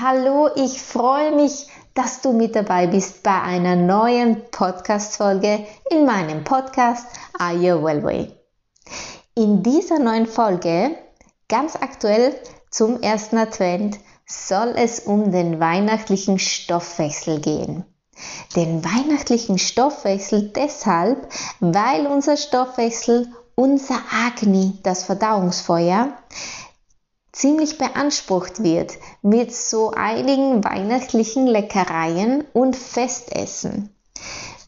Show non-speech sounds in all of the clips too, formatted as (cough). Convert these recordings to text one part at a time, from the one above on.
Hallo, ich freue mich, dass du mit dabei bist bei einer neuen Podcast-Folge in meinem Podcast Are You Wellway. In dieser neuen Folge, ganz aktuell zum ersten Advent, soll es um den weihnachtlichen Stoffwechsel gehen. Den weihnachtlichen Stoffwechsel deshalb, weil unser Stoffwechsel, unser Agni, das Verdauungsfeuer, ziemlich beansprucht wird mit so einigen weihnachtlichen Leckereien und Festessen.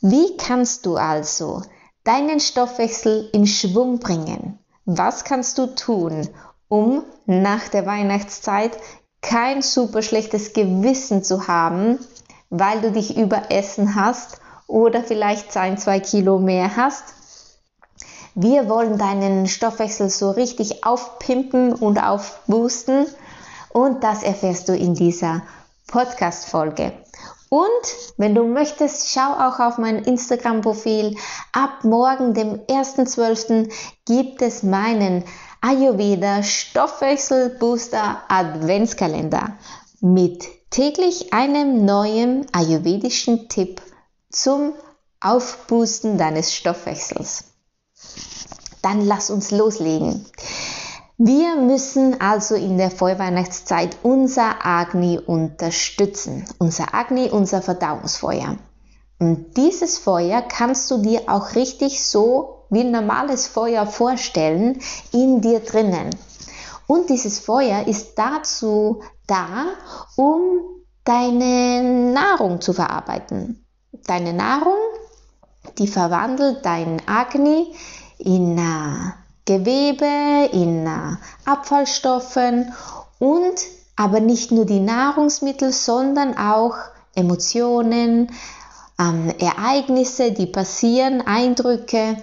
Wie kannst du also deinen Stoffwechsel in Schwung bringen? Was kannst du tun, um nach der Weihnachtszeit kein super schlechtes Gewissen zu haben, weil du dich überessen hast oder vielleicht ein, zwei Kilo mehr hast wir wollen deinen Stoffwechsel so richtig aufpimpen und aufboosten und das erfährst du in dieser Podcast-Folge. Und wenn du möchtest, schau auch auf mein Instagram-Profil. Ab morgen, dem 1.12., gibt es meinen Ayurveda Stoffwechsel Booster Adventskalender mit täglich einem neuen ayurvedischen Tipp zum Aufboosten deines Stoffwechsels. Dann lass uns loslegen. Wir müssen also in der Vorweihnachtszeit unser Agni unterstützen. Unser Agni, unser Verdauungsfeuer. Und dieses Feuer kannst du dir auch richtig so wie ein normales Feuer vorstellen, in dir drinnen. Und dieses Feuer ist dazu da, um deine Nahrung zu verarbeiten. Deine Nahrung, die verwandelt dein Agni in äh, Gewebe, in äh, Abfallstoffen und aber nicht nur die Nahrungsmittel, sondern auch Emotionen, ähm, Ereignisse, die passieren, Eindrücke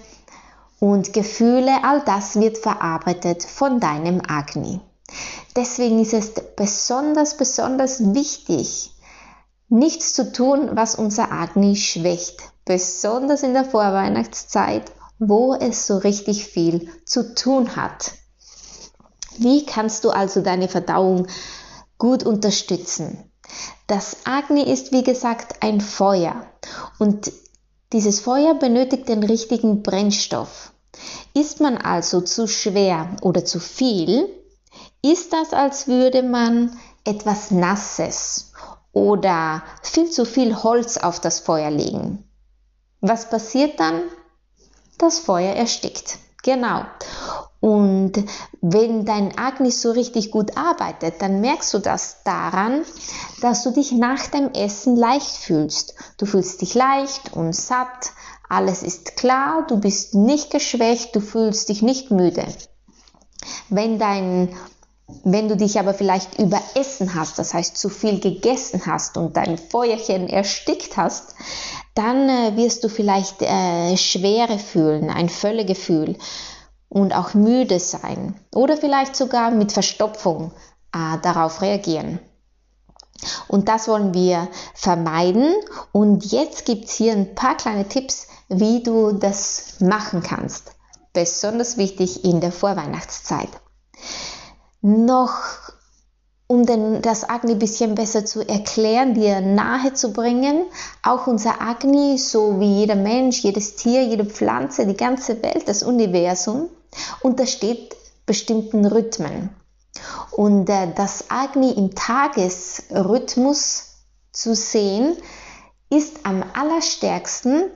und Gefühle, all das wird verarbeitet von deinem Agni. Deswegen ist es besonders, besonders wichtig, nichts zu tun, was unser Agni schwächt, besonders in der Vorweihnachtszeit wo es so richtig viel zu tun hat. Wie kannst du also deine Verdauung gut unterstützen? Das Agni ist wie gesagt ein Feuer und dieses Feuer benötigt den richtigen Brennstoff. Ist man also zu schwer oder zu viel, ist das, als würde man etwas Nasses oder viel zu viel Holz auf das Feuer legen. Was passiert dann? Das Feuer erstickt. Genau. Und wenn dein Agni so richtig gut arbeitet, dann merkst du das daran, dass du dich nach dem Essen leicht fühlst. Du fühlst dich leicht und satt, alles ist klar, du bist nicht geschwächt, du fühlst dich nicht müde. Wenn dein wenn du dich aber vielleicht überessen hast, das heißt zu viel gegessen hast und dein Feuerchen erstickt hast, dann äh, wirst du vielleicht äh, Schwere fühlen, ein Völlegefühl und auch müde sein oder vielleicht sogar mit Verstopfung äh, darauf reagieren. Und das wollen wir vermeiden. Und jetzt gibt es hier ein paar kleine Tipps, wie du das machen kannst. Besonders wichtig in der Vorweihnachtszeit. Noch um den, das Agni ein bisschen besser zu erklären, dir nahe zu bringen. Auch unser Agni, so wie jeder Mensch, jedes Tier, jede Pflanze, die ganze Welt, das Universum, untersteht bestimmten Rhythmen. Und äh, das Agni im Tagesrhythmus zu sehen, ist am allerstärksten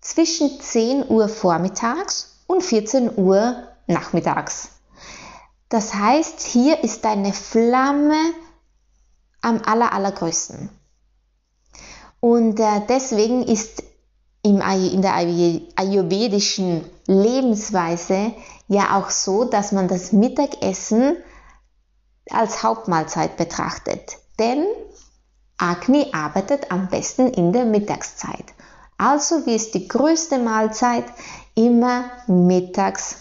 zwischen 10 Uhr vormittags und 14 Uhr nachmittags. Das heißt, hier ist deine Flamme am aller, allergrößten. Und äh, deswegen ist im, in der ayurvedischen Lebensweise ja auch so, dass man das Mittagessen als Hauptmahlzeit betrachtet. Denn Agni arbeitet am besten in der Mittagszeit. Also wie ist die größte Mahlzeit immer mittags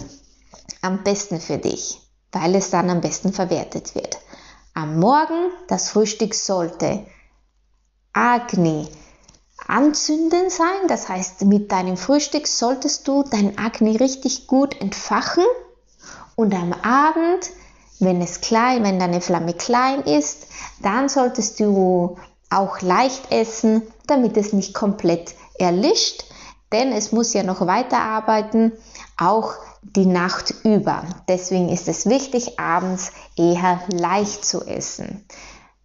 am besten für dich, weil es dann am besten verwertet wird. Am Morgen das Frühstück sollte Agni anzünden sein, das heißt mit deinem Frühstück solltest du dein Agni richtig gut entfachen. Und am Abend, wenn es klein, wenn deine Flamme klein ist, dann solltest du auch leicht essen, damit es nicht komplett erlischt, denn es muss ja noch weiterarbeiten, auch die Nacht über. Deswegen ist es wichtig, abends eher leicht zu essen.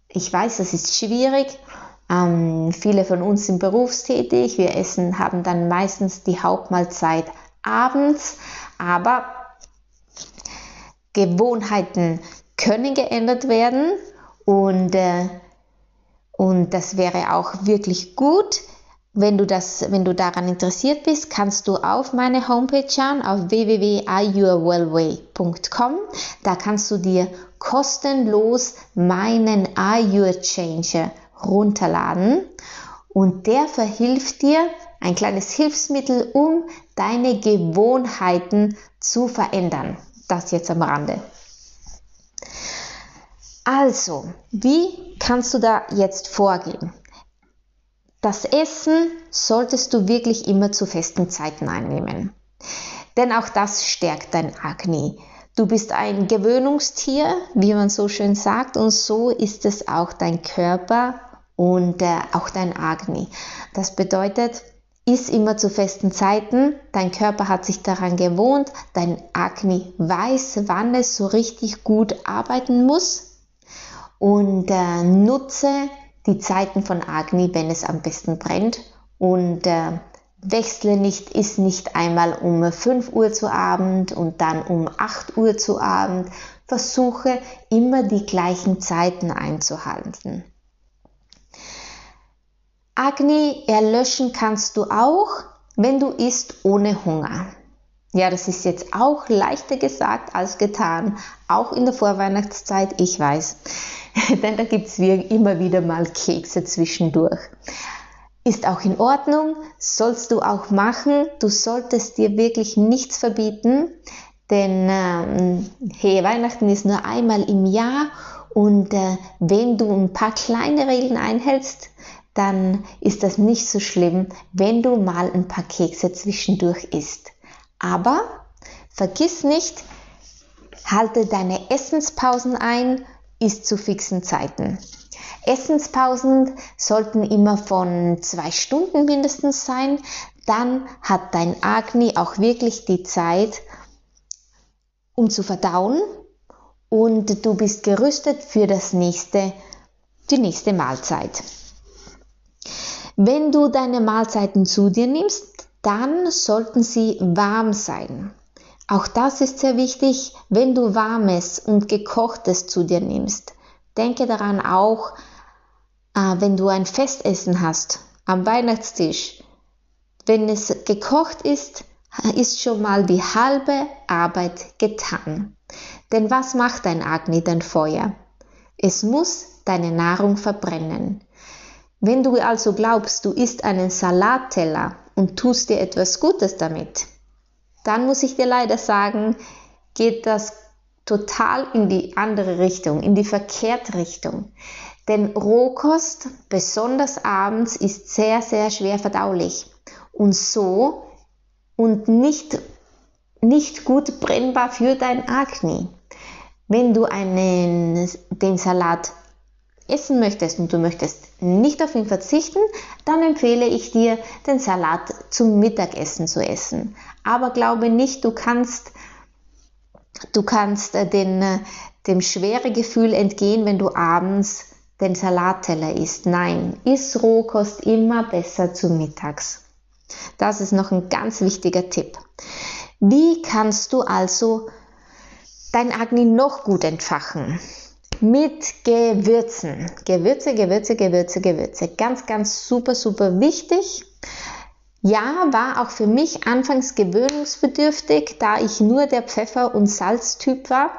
Ich weiß, das ist schwierig. Ähm, viele von uns sind berufstätig. Wir essen, haben dann meistens die Hauptmahlzeit abends, aber Gewohnheiten können geändert werden und, äh, und das wäre auch wirklich gut, wenn du, das, wenn du daran interessiert bist, kannst du auf meine Homepage schauen, auf www.iyourwellway.com. Da kannst du dir kostenlos meinen Ayur Changer runterladen und der verhilft dir ein kleines Hilfsmittel, um deine Gewohnheiten zu verändern. Das jetzt am Rande. Also, wie kannst du da jetzt vorgehen? Das Essen solltest du wirklich immer zu festen Zeiten einnehmen. Denn auch das stärkt dein Agni. Du bist ein Gewöhnungstier, wie man so schön sagt, und so ist es auch dein Körper und äh, auch dein Agni. Das bedeutet, iss immer zu festen Zeiten, dein Körper hat sich daran gewohnt, dein Agni weiß, wann es so richtig gut arbeiten muss und äh, nutze die Zeiten von Agni, wenn es am besten brennt und äh, wechsle nicht, ist nicht einmal um 5 Uhr zu Abend und dann um 8 Uhr zu Abend. Versuche immer die gleichen Zeiten einzuhalten. Agni erlöschen kannst du auch, wenn du isst ohne Hunger. Ja, das ist jetzt auch leichter gesagt als getan, auch in der Vorweihnachtszeit, ich weiß. (laughs) denn da gibt es immer wieder mal Kekse zwischendurch. Ist auch in Ordnung, sollst du auch machen. Du solltest dir wirklich nichts verbieten, denn ähm, hey, Weihnachten ist nur einmal im Jahr und äh, wenn du ein paar kleine Regeln einhältst, dann ist das nicht so schlimm, wenn du mal ein paar Kekse zwischendurch isst. Aber vergiss nicht, halte deine Essenspausen ein ist zu fixen Zeiten. Essenspausen sollten immer von zwei Stunden mindestens sein. Dann hat dein Agni auch wirklich die Zeit, um zu verdauen und du bist gerüstet für das nächste, die nächste Mahlzeit. Wenn du deine Mahlzeiten zu dir nimmst, dann sollten sie warm sein. Auch das ist sehr wichtig, wenn du warmes und gekochtes zu dir nimmst. Denke daran auch, äh, wenn du ein Festessen hast am Weihnachtstisch. Wenn es gekocht ist, ist schon mal die halbe Arbeit getan. Denn was macht dein Agni, dein Feuer? Es muss deine Nahrung verbrennen. Wenn du also glaubst, du isst einen Salatteller und tust dir etwas Gutes damit, dann muss ich dir leider sagen, geht das total in die andere Richtung, in die verkehrte Richtung. Denn Rohkost, besonders abends, ist sehr, sehr schwer verdaulich und so und nicht, nicht gut brennbar für dein Agni. Wenn du einen, den Salat essen möchtest und du möchtest nicht auf ihn verzichten, dann empfehle ich dir, den Salat zum Mittagessen zu essen. Aber glaube nicht, du kannst Du kannst äh, den, äh, dem schwere Gefühl entgehen, wenn du abends den Salatteller isst. Nein, iss Rohkost immer besser zu mittags. Das ist noch ein ganz wichtiger Tipp. Wie kannst du also dein Agni noch gut entfachen? Mit Gewürzen. Gewürze, Gewürze, Gewürze, Gewürze. Ganz, ganz super, super wichtig. Ja, war auch für mich anfangs gewöhnungsbedürftig, da ich nur der Pfeffer- und Salztyp war.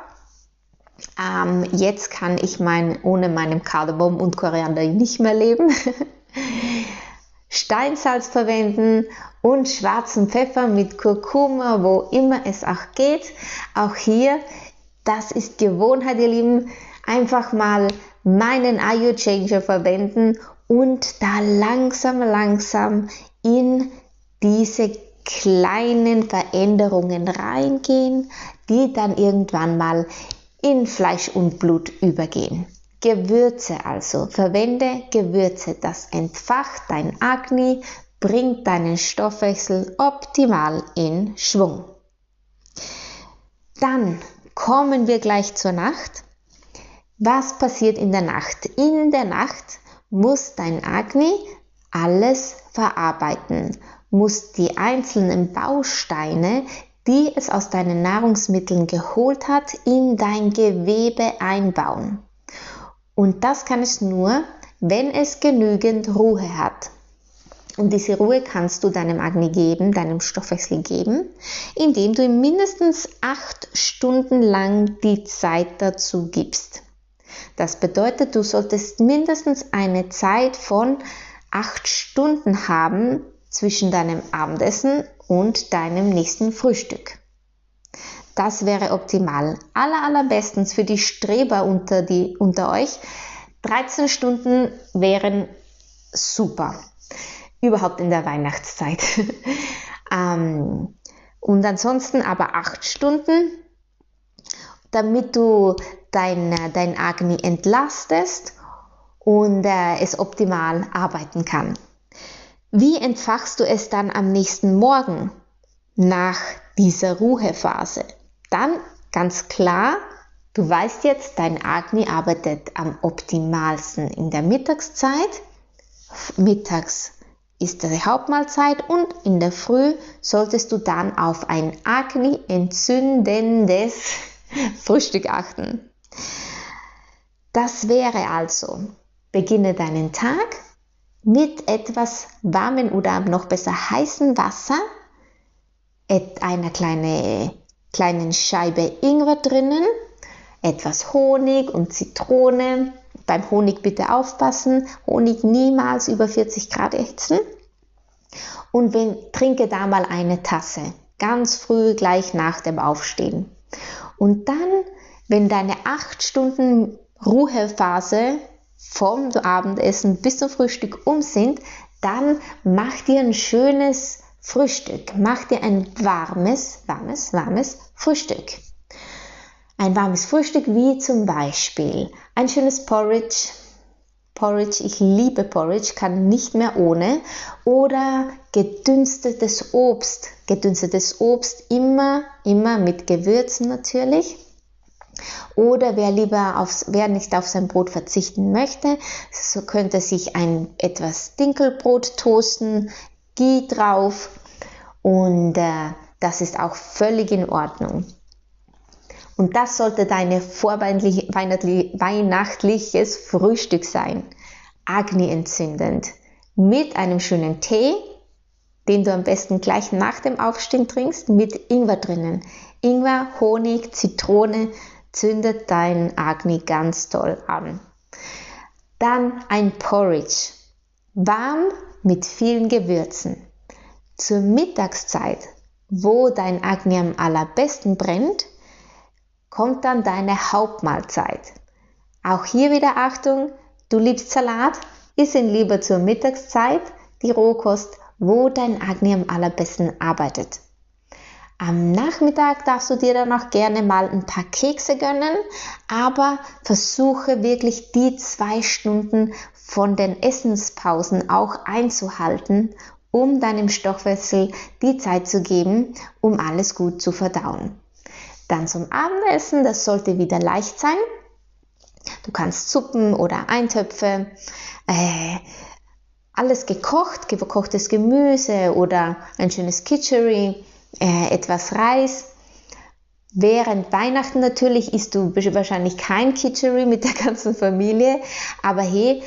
Ähm, jetzt kann ich mein, ohne meinem Kardamom und Koriander nicht mehr leben. (laughs) Steinsalz verwenden und schwarzen Pfeffer mit Kurkuma, wo immer es auch geht. Auch hier, das ist Gewohnheit, ihr Lieben. Einfach mal meinen Ayo Changer verwenden und da langsam, langsam in diese kleinen Veränderungen reingehen, die dann irgendwann mal in Fleisch und Blut übergehen. Gewürze also, verwende Gewürze, das entfacht dein Agni, bringt deinen Stoffwechsel optimal in Schwung. Dann kommen wir gleich zur Nacht. Was passiert in der Nacht? In der Nacht muss dein Agni alles verarbeiten, muss die einzelnen Bausteine, die es aus deinen Nahrungsmitteln geholt hat, in dein Gewebe einbauen. Und das kann es nur, wenn es genügend Ruhe hat. Und diese Ruhe kannst du deinem Agni geben, deinem Stoffwechsel geben, indem du ihm mindestens acht Stunden lang die Zeit dazu gibst. Das bedeutet, du solltest mindestens eine Zeit von acht Stunden haben zwischen deinem Abendessen und deinem nächsten Frühstück. Das wäre optimal. Aller, allerbestens für die Streber unter, die, unter euch. 13 Stunden wären super. Überhaupt in der Weihnachtszeit. (laughs) ähm, und ansonsten aber 8 Stunden, damit du dein, dein Agni entlastest und äh, es optimal arbeiten kann. Wie entfachst du es dann am nächsten Morgen nach dieser Ruhephase? Dann ganz klar, du weißt jetzt, dein Agni arbeitet am optimalsten in der Mittagszeit. Mittags ist die Hauptmahlzeit und in der Früh solltest du dann auf ein Agni entzündendes Frühstück achten. Das wäre also, beginne deinen Tag mit etwas warmem oder noch besser heißem Wasser, einer kleine, kleinen Scheibe Ingwer drinnen, etwas Honig und Zitrone. Beim Honig bitte aufpassen, Honig niemals über 40 Grad erhitzen. Und wenn, trinke da mal eine Tasse, ganz früh gleich nach dem Aufstehen. Und dann, wenn deine 8 Stunden Ruhephase vom Abendessen bis zum Frühstück um sind, dann mach dir ein schönes Frühstück. Mach dir ein warmes, warmes, warmes Frühstück. Ein warmes Frühstück wie zum Beispiel ein schönes Porridge. Porridge, ich liebe Porridge, kann nicht mehr ohne. Oder gedünstetes Obst. Gedünstetes Obst immer, immer mit Gewürzen natürlich. Oder wer lieber aufs, wer nicht auf sein Brot verzichten möchte, so könnte sich ein etwas Dinkelbrot toasten, Ghee drauf und äh, das ist auch völlig in Ordnung. Und das sollte deine weihnachtliches Frühstück sein. Agni entzündend. Mit einem schönen Tee, den du am besten gleich nach dem Aufstehen trinkst, mit Ingwer drinnen. Ingwer, Honig, Zitrone, zündet dein Agni ganz toll an. Dann ein Porridge, warm mit vielen Gewürzen. Zur Mittagszeit, wo dein Agni am allerbesten brennt, kommt dann deine Hauptmahlzeit. Auch hier wieder Achtung, du liebst Salat, iss ihn lieber zur Mittagszeit, die Rohkost, wo dein Agni am allerbesten arbeitet. Am Nachmittag darfst du dir dann auch gerne mal ein paar Kekse gönnen, aber versuche wirklich die zwei Stunden von den Essenspausen auch einzuhalten, um deinem Stoffwechsel die Zeit zu geben, um alles gut zu verdauen. Dann zum Abendessen, das sollte wieder leicht sein. Du kannst Suppen oder Eintöpfe, äh, alles gekocht, gekochtes Gemüse oder ein schönes Kitchery, äh, etwas Reis. Während Weihnachten natürlich isst du wahrscheinlich kein Kitchery mit der ganzen Familie, aber hey,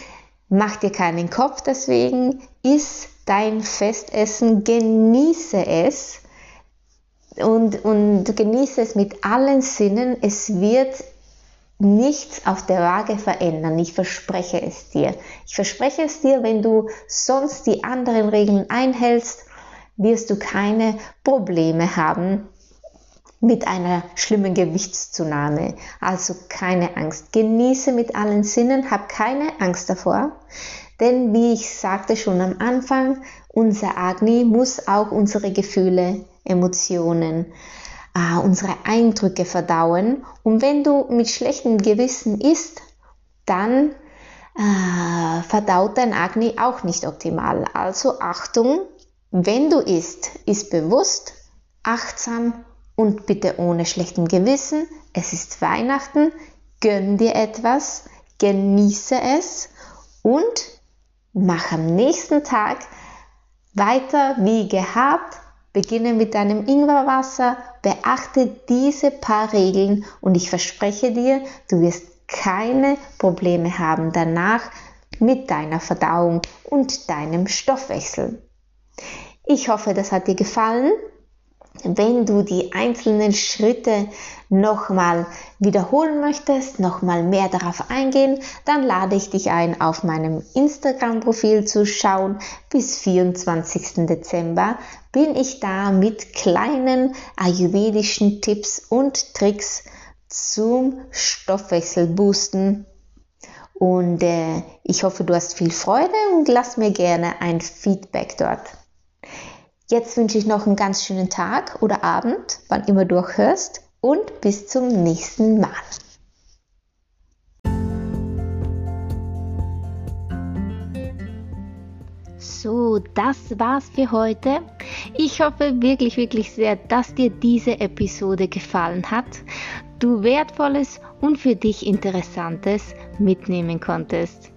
mach dir keinen Kopf deswegen, iss dein Festessen, genieße es und, und genieße es mit allen Sinnen. Es wird nichts auf der Waage verändern. Ich verspreche es dir. Ich verspreche es dir, wenn du sonst die anderen Regeln einhältst, wirst du keine Probleme haben mit einer schlimmen Gewichtszunahme. Also keine Angst. Genieße mit allen Sinnen, hab keine Angst davor. Denn wie ich sagte schon am Anfang, unser Agni muss auch unsere Gefühle, Emotionen, äh, unsere Eindrücke verdauen. Und wenn du mit schlechtem Gewissen isst, dann äh, verdaut dein Agni auch nicht optimal. Also Achtung, wenn du isst, ist bewusst, achtsam und bitte ohne schlechtem Gewissen. Es ist Weihnachten, gönn dir etwas, genieße es und mach am nächsten Tag weiter wie gehabt. Beginne mit deinem Ingwerwasser, beachte diese paar Regeln und ich verspreche dir, du wirst keine Probleme haben danach mit deiner Verdauung und deinem Stoffwechsel. Ich hoffe, das hat dir gefallen wenn du die einzelnen Schritte nochmal wiederholen möchtest, nochmal mehr darauf eingehen, dann lade ich dich ein, auf meinem Instagram-Profil zu schauen. Bis 24. Dezember bin ich da mit kleinen ayurvedischen Tipps und Tricks zum Stoffwechselboosten. Und äh, ich hoffe, du hast viel Freude und lass mir gerne ein Feedback dort. Jetzt wünsche ich noch einen ganz schönen Tag oder Abend, wann immer du auch hörst, und bis zum nächsten Mal. So, das war's für heute. Ich hoffe wirklich, wirklich sehr, dass dir diese Episode gefallen hat, du wertvolles und für dich interessantes mitnehmen konntest.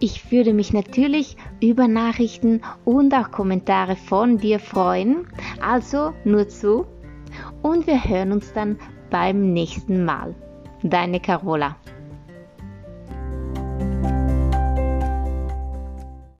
Ich würde mich natürlich über Nachrichten und auch Kommentare von dir freuen. Also nur zu. Und wir hören uns dann beim nächsten Mal. Deine Carola.